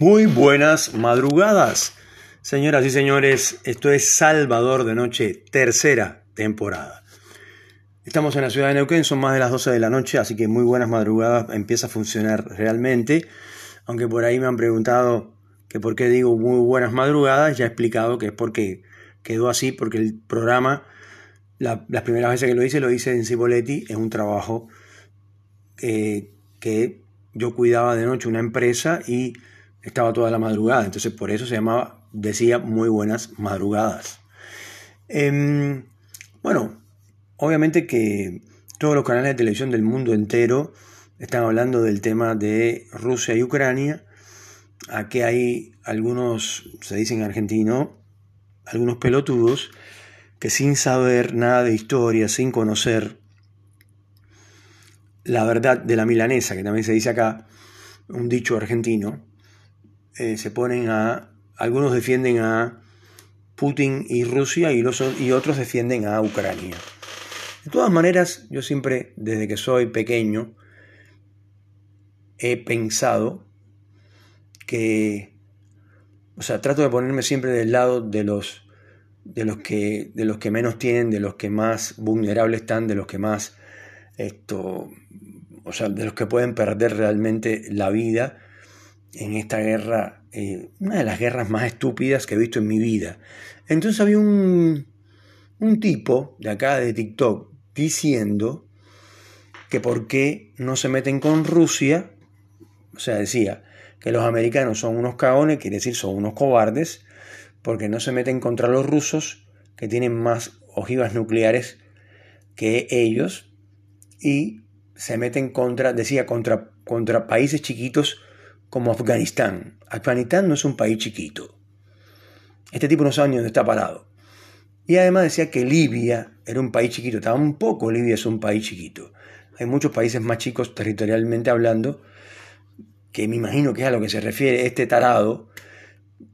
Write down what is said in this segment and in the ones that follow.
Muy buenas madrugadas, señoras y señores. Esto es Salvador de Noche, tercera temporada. Estamos en la ciudad de Neuquén, son más de las 12 de la noche, así que muy buenas madrugadas, empieza a funcionar realmente. Aunque por ahí me han preguntado que por qué digo muy buenas madrugadas, ya he explicado que es porque quedó así, porque el programa, las primeras veces que lo hice, lo hice en Cipoletti, es un trabajo eh, que yo cuidaba de noche una empresa y estaba toda la madrugada, entonces por eso se llamaba, decía muy buenas madrugadas. Em, bueno, obviamente que todos los canales de televisión del mundo entero están hablando del tema de Rusia y Ucrania. Aquí hay algunos, se dicen argentinos, algunos pelotudos que sin saber nada de historia, sin conocer la verdad de la milanesa, que también se dice acá, un dicho argentino, eh, se ponen a, algunos defienden a Putin y Rusia y, los, y otros defienden a Ucrania. De todas maneras, yo siempre, desde que soy pequeño, he pensado que, o sea, trato de ponerme siempre del lado de los, de los, que, de los que menos tienen, de los que más vulnerables están, de los que más, esto, o sea, de los que pueden perder realmente la vida en esta guerra, eh, una de las guerras más estúpidas que he visto en mi vida. Entonces había un, un tipo de acá de TikTok diciendo que por qué no se meten con Rusia, o sea, decía que los americanos son unos cagones, quiere decir son unos cobardes, porque no se meten contra los rusos, que tienen más ojivas nucleares que ellos, y se meten contra, decía, contra, contra países chiquitos como Afganistán. Afganistán no es un país chiquito. Este tipo no sabe ni dónde está parado. Y además decía que Libia era un país chiquito. Tampoco Libia es un país chiquito. Hay muchos países más chicos territorialmente hablando, que me imagino que es a lo que se refiere este tarado,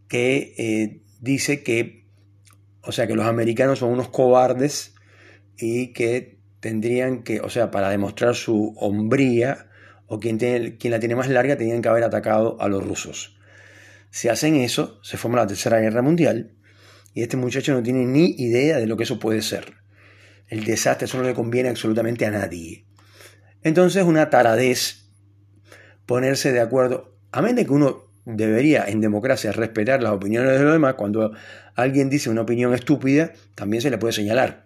que eh, dice que, o sea, que los americanos son unos cobardes y que tendrían que, o sea, para demostrar su hombría, o quien, la tiene más larga tenían que haber atacado a los rusos. Si hacen eso, se forma la Tercera Guerra Mundial y este muchacho no tiene ni idea de lo que eso puede ser. El desastre, eso no le conviene absolutamente a nadie. Entonces, una taradez ponerse de acuerdo, a menos de que uno debería en democracia respetar las opiniones de los demás, cuando alguien dice una opinión estúpida, también se le puede señalar.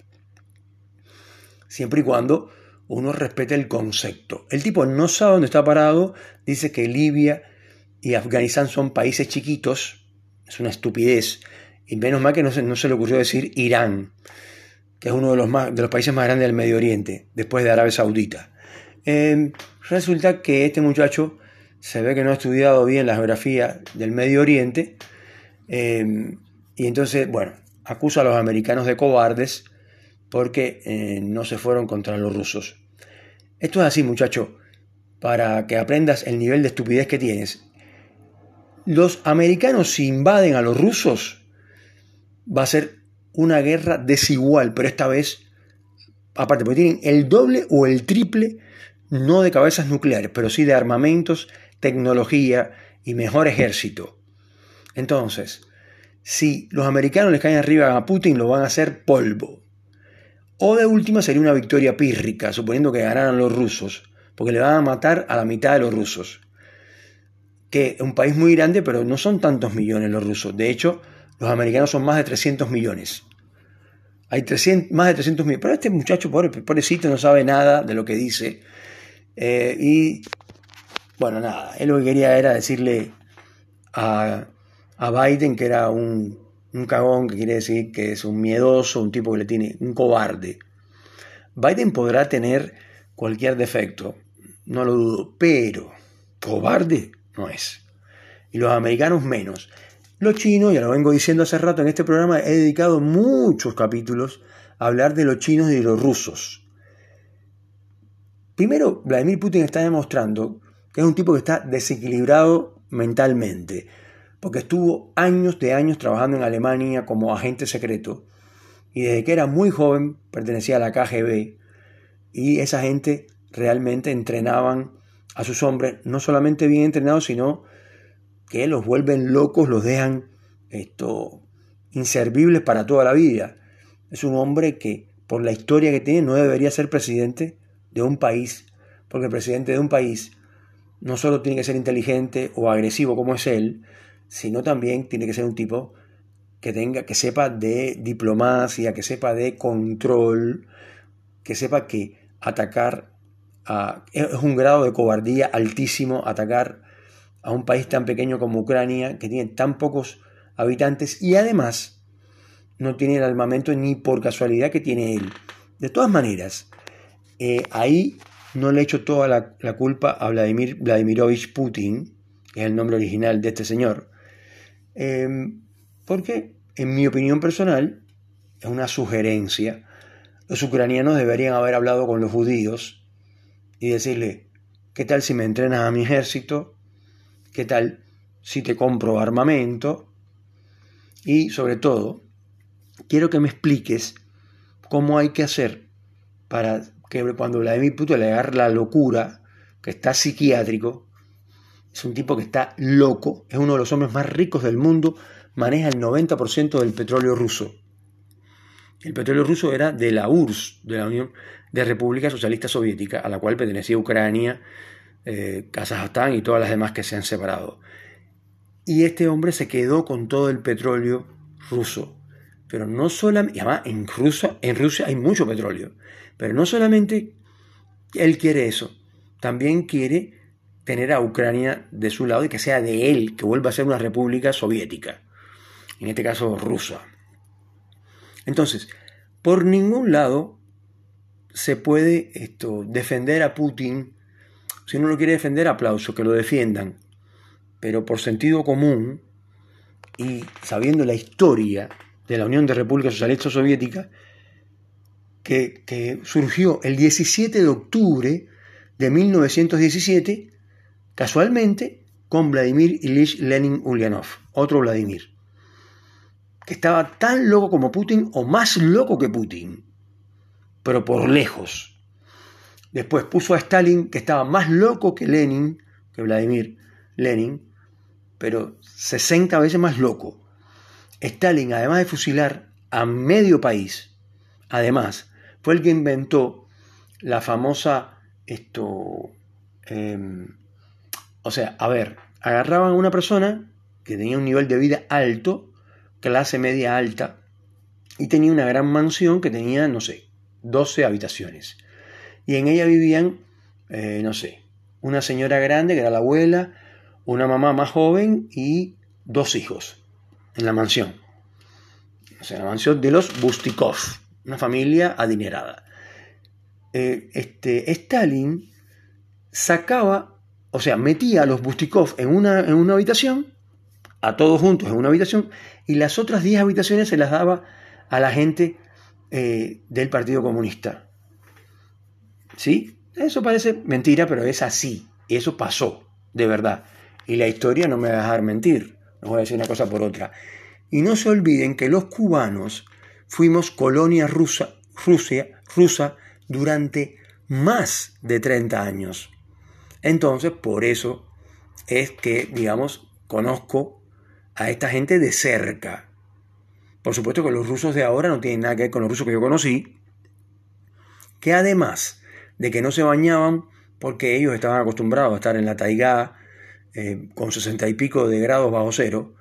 Siempre y cuando uno respeta el concepto. El tipo no sabe dónde está parado, dice que Libia y Afganistán son países chiquitos, es una estupidez, y menos mal que no se, no se le ocurrió decir Irán, que es uno de los, de los países más grandes del Medio Oriente, después de Arabia Saudita. Em, resulta que este muchacho se ve que no ha estudiado bien la geografía del Medio Oriente, em, y entonces, bueno, acusa a los americanos de cobardes, porque eh, no se fueron contra los rusos. Esto es así, muchacho, para que aprendas el nivel de estupidez que tienes. Los americanos si invaden a los rusos, va a ser una guerra desigual, pero esta vez, aparte, porque tienen el doble o el triple, no de cabezas nucleares, pero sí de armamentos, tecnología y mejor ejército. Entonces, si los americanos les caen arriba a Putin, lo van a hacer polvo. O de última sería una victoria pírrica, suponiendo que ganaran los rusos, porque le van a matar a la mitad de los rusos. Que es un país muy grande, pero no son tantos millones los rusos. De hecho, los americanos son más de 300 millones. Hay 300, más de 300 millones. Pero este muchacho, pobre, pobrecito, no sabe nada de lo que dice. Eh, y bueno, nada, él lo que quería era decirle a, a Biden que era un un cagón que quiere decir que es un miedoso, un tipo que le tiene, un cobarde. Biden podrá tener cualquier defecto, no lo dudo, pero cobarde no es. Y los americanos menos. Los chinos, ya lo vengo diciendo hace rato en este programa, he dedicado muchos capítulos a hablar de los chinos y de los rusos. Primero, Vladimir Putin está demostrando que es un tipo que está desequilibrado mentalmente porque estuvo años de años trabajando en Alemania como agente secreto y desde que era muy joven pertenecía a la KGB y esa gente realmente entrenaban a sus hombres, no solamente bien entrenados, sino que los vuelven locos, los dejan esto, inservibles para toda la vida. Es un hombre que, por la historia que tiene, no debería ser presidente de un país, porque el presidente de un país no solo tiene que ser inteligente o agresivo como es él, sino también tiene que ser un tipo que tenga, que sepa de diplomacia, que sepa de control, que sepa que atacar a, es un grado de cobardía altísimo atacar a un país tan pequeño como Ucrania, que tiene tan pocos habitantes y además no tiene el armamento ni por casualidad que tiene él. De todas maneras, eh, ahí no le echo toda la, culpa a Vladimir Vladimirovich Putin, que es el nombre original de este señor, em, porque, en mi opinión personal, es una sugerencia. Los ucranianos deberían haber hablado con los judíos y decirle, ¿qué tal si me entrenas a mi ejército? ¿Qué tal si te compro armamento? Y sobre todo, quiero que me expliques cómo hay que hacer para que cuando Vladimir Putin le agarra la locura, que está psiquiátrico, es un tipo que está loco, es uno de los hombres más ricos del mundo, maneja el 90% del petróleo ruso. El petróleo ruso era de la URSS, de la Unión de República Socialista Soviética, a la cual pertenecía Ucrania, eh, Kazajstán y todas las demás que se han separado. Y este hombre se quedó con todo el petróleo ruso. Pero no solamente, además en Rusia, en Rusia hay mucho petróleo. Pero no solamente él quiere eso, también quiere tener a Ucrania de su lado y que sea de él, que vuelva a ser una república soviética, en este caso rusa. Entonces, por ningún lado se puede esto, defender a Putin. Si uno lo quiere defender, aplauso, que lo defiendan. Pero por sentido común y sabiendo la historia de la Unión de Repúblicas Socialistas Soviéticas, que, surgió el 17 de octubre de 1917, casualmente con Vladimir Ilich Lenin Ulyanov, otro Vladimir, que estaba tan loco como Putin o más loco que Putin, pero por lejos. Después puso a Stalin, que estaba más loco que Lenin, que Vladimir Lenin, pero 60 veces más loco. Stalin, además de fusilar a medio país, además fue el que inventó la famosa, esto, em, o sea, a ver, agarraban a una persona que tenía un nivel de vida alto, clase media alta, y tenía una gran mansión que tenía, no sé, 12 habitaciones. Y en ella vivían, eh, no sé, una señora grande que era la abuela, una mamá más joven y dos hijos en la mansión. O sea, la mansión de los Bustikov una familia adinerada. Eh, este, Stalin sacaba, o sea, metía a los Bustikov en una, en una habitación, a todos juntos en una habitación, y las otras 10 habitaciones se las daba a la gente eh, del Partido Comunista. ¿Sí? Eso parece mentira, pero es así. Eso pasó, de verdad. Y la historia no me va a dejar mentir. No voy a decir una cosa por otra. Y no se olviden que los cubanos fuimos colonia rusa, Rusia, rusa durante más de 30 años. Entonces, por eso es que, digamos, conozco a esta gente de cerca. Por supuesto que los rusos de ahora no tienen nada que ver con los rusos que yo conocí, que además de que no se bañaban porque ellos estaban acostumbrados a estar en la taigá eh, con sesenta y pico de grados bajo cero,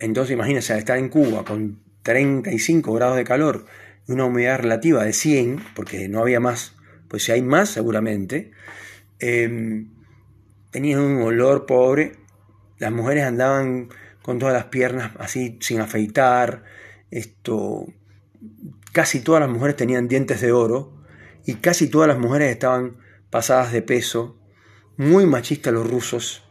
entonces imagínense, estar en Cuba con 35 grados de calor y una humedad relativa de 100, porque no había más, pues si hay más seguramente, eh, tenían un olor pobre, las mujeres andaban con todas las piernas así sin afeitar, esto, casi todas las mujeres tenían dientes de oro y casi todas las mujeres estaban pasadas de peso, muy machistas los rusos.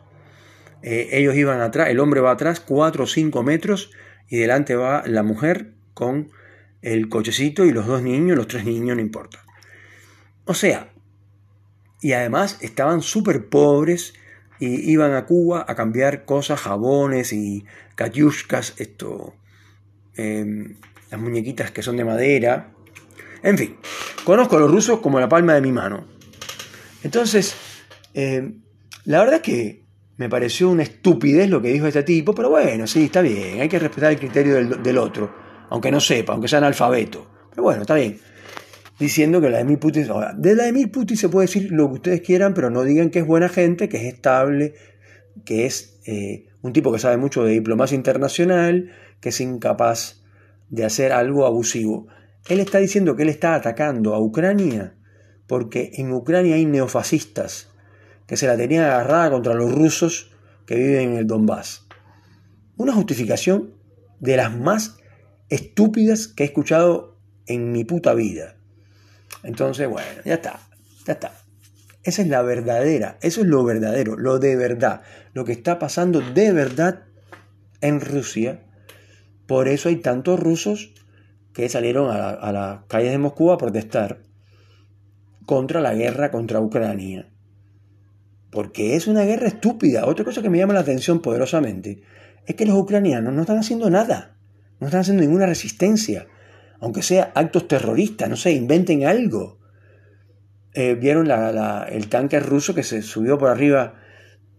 Eh, ellos iban atrás, el hombre va atrás 4 o 5 metros y delante va la mujer con el cochecito y los dos niños, los tres niños, no importa. O sea, y además estaban súper pobres y iban a Cuba a cambiar cosas, jabones y katiushkas, esto, em, las muñequitas que son de madera. En fin, conozco a los rusos como la palma de mi mano. Entonces, em, la verdad es que me pareció una estupidez lo que dijo este tipo, pero bueno, sí, está bien, hay que respetar el criterio del, otro, aunque no sepa, aunque sea analfabeto. Pero bueno, está bien. Diciendo que Vladimir Putin, de Vladimir Putin se puede decir lo que ustedes quieran, pero no digan que es buena gente, que es estable, que es eh, un tipo que sabe mucho de diplomacia internacional, que es incapaz de hacer algo abusivo. Él está diciendo que él está atacando a Ucrania porque en Ucrania hay neofascistas que se la tenían agarrada contra los rusos que viven en el Donbass. Una justificación de las más estúpidas que he escuchado en mi puta vida. Entonces, bueno, ya está, ya está. Esa es la verdadera, eso es lo verdadero, lo de verdad, lo que está pasando de verdad en Rusia. Por eso hay tantos rusos que salieron a, las calles de Moscú a protestar contra la guerra contra Ucrania. Porque es una guerra estúpida. Otra cosa que me llama la atención poderosamente es que los ucranianos no están haciendo nada. No están haciendo ninguna resistencia. Aunque sea actos terroristas, no sé, inventen algo. Eh, Vieron el tanque ruso que se subió por arriba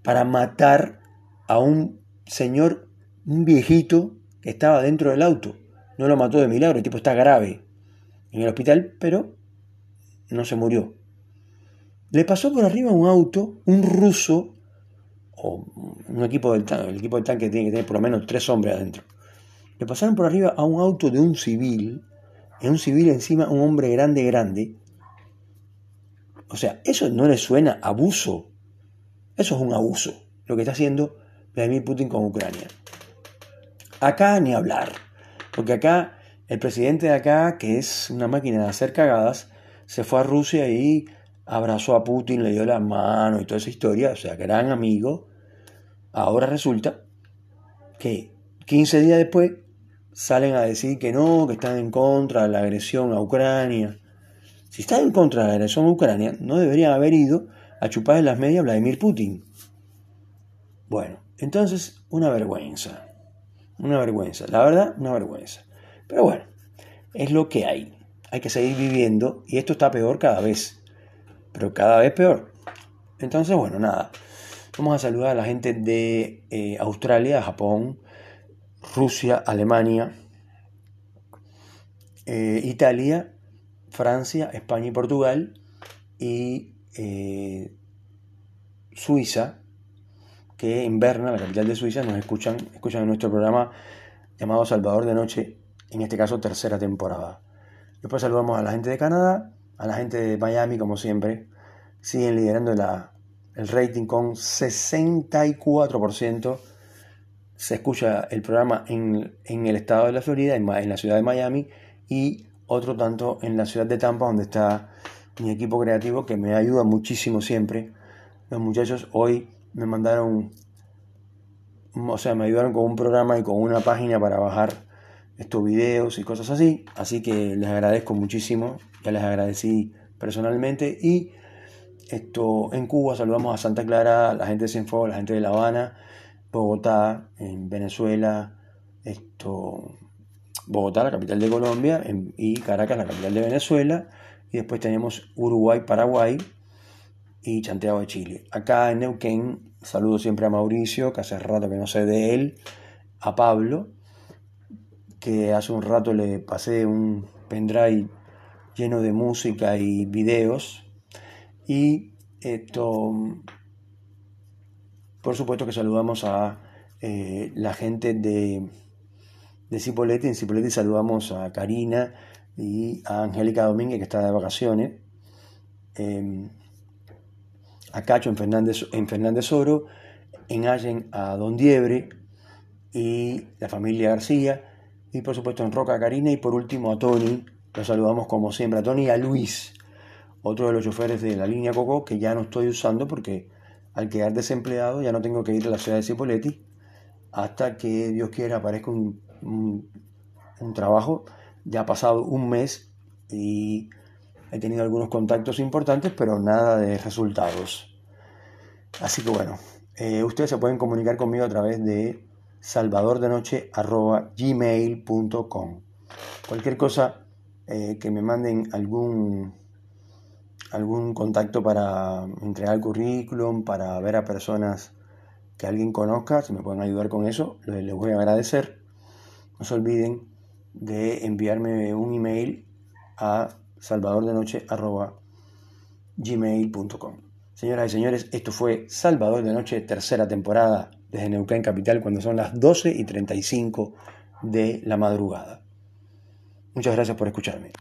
para matar a un señor, un viejito que estaba dentro del auto. No lo mató de milagro, el tipo está grave en el hospital, pero no se murió. Le pasó por arriba un auto, un ruso, o un equipo del tanque, el equipo del tanque tiene que tener por lo menos tres hombres adentro. Le pasaron por arriba a un auto de un civil, en un civil encima un hombre grande, grande. O sea, eso no le suena abuso. Eso es un abuso, lo que está haciendo Vladimir Putin con Ucrania. Acá ni hablar. Porque acá, el presidente de acá, que es una máquina de hacer cagadas, se fue a Rusia y abrazó a Putin, le dio la mano y toda esa historia, o sea, gran amigo. Ahora resulta que 15 días después salen a decir que no, que están en contra de la agresión a Ucrania. Si están en contra de la agresión a Ucrania, no deberían haber ido a chupar en las medias a Vladimir Putin. Bueno, entonces, una vergüenza. Una vergüenza, la verdad, una vergüenza. Pero bueno, es lo que hay. Hay que seguir viviendo y esto está peor cada vez. Pero cada vez peor. Entonces, bueno, nada. Vamos a saludar a la gente de eh, Australia, Japón, Rusia, Alemania, eh, Italia, Francia, España y Portugal y eh, Suiza, que en Berna, la capital de Suiza, nos escuchan, escuchan en nuestro programa llamado Salvador de Noche, en este caso tercera temporada. Después saludamos a la gente de Canadá, a la gente de Miami, como siempre. Siguen liderando el rating con 64%. Se escucha el programa en, el estado de la Florida, en, en la ciudad de Miami, y otro tanto en la ciudad de Tampa, donde está mi equipo creativo que me ayuda muchísimo siempre. Los muchachos hoy me mandaron, o sea, me ayudaron con un programa y con una página para bajar estos videos y cosas así. Así que les agradezco muchísimo, ya les agradecí personalmente. Y esto en Cuba saludamos a Santa Clara, la gente de Cienfuegos, la gente de La Habana, Bogotá, en Venezuela, esto, Bogotá, la capital de Colombia, y Caracas, la capital de Venezuela. Y después tenemos Uruguay, Paraguay, y Santiago de Chile. Acá en Neuquén saludo siempre a Mauricio, que hace rato que no sé de él, a Pablo, que hace un rato le pasé un pendrive lleno de música y videos. Y esto, por supuesto que saludamos a eh, la gente de, de Cipoletti. En Cipoletti saludamos a Karina y a Angélica Domínguez, que está de vacaciones. Em, a Cacho en Fernández, en Fernández Oro, en Allen a Don Diebre y la familia García, y por supuesto en Roca Karina, y por último a Tony, lo saludamos como siempre, a Tony y a Luis, otro de los choferes de la línea Coco, que ya no estoy usando porque al quedar desempleado ya no tengo que ir a la ciudad de Cipoletti hasta que Dios quiera aparezca un, un trabajo. Ya ha pasado un mes y He tenido algunos contactos importantes, pero nada de resultados. Así que bueno, eh, ustedes se pueden comunicar conmigo a través de salvadordenoche.gmail.com Cualquier cosa eh, que me manden algún, algún contacto para entregar el currículum, para ver a personas que alguien conozca, si me pueden ayudar con eso, les voy a agradecer. No se olviden de enviarme un email a salvadordenoche.gmail.com Señoras y señores, esto fue Salvador de Noche, tercera temporada desde Neuquén Capital, cuando son las 12 y 35 de la madrugada. Muchas gracias por escucharme.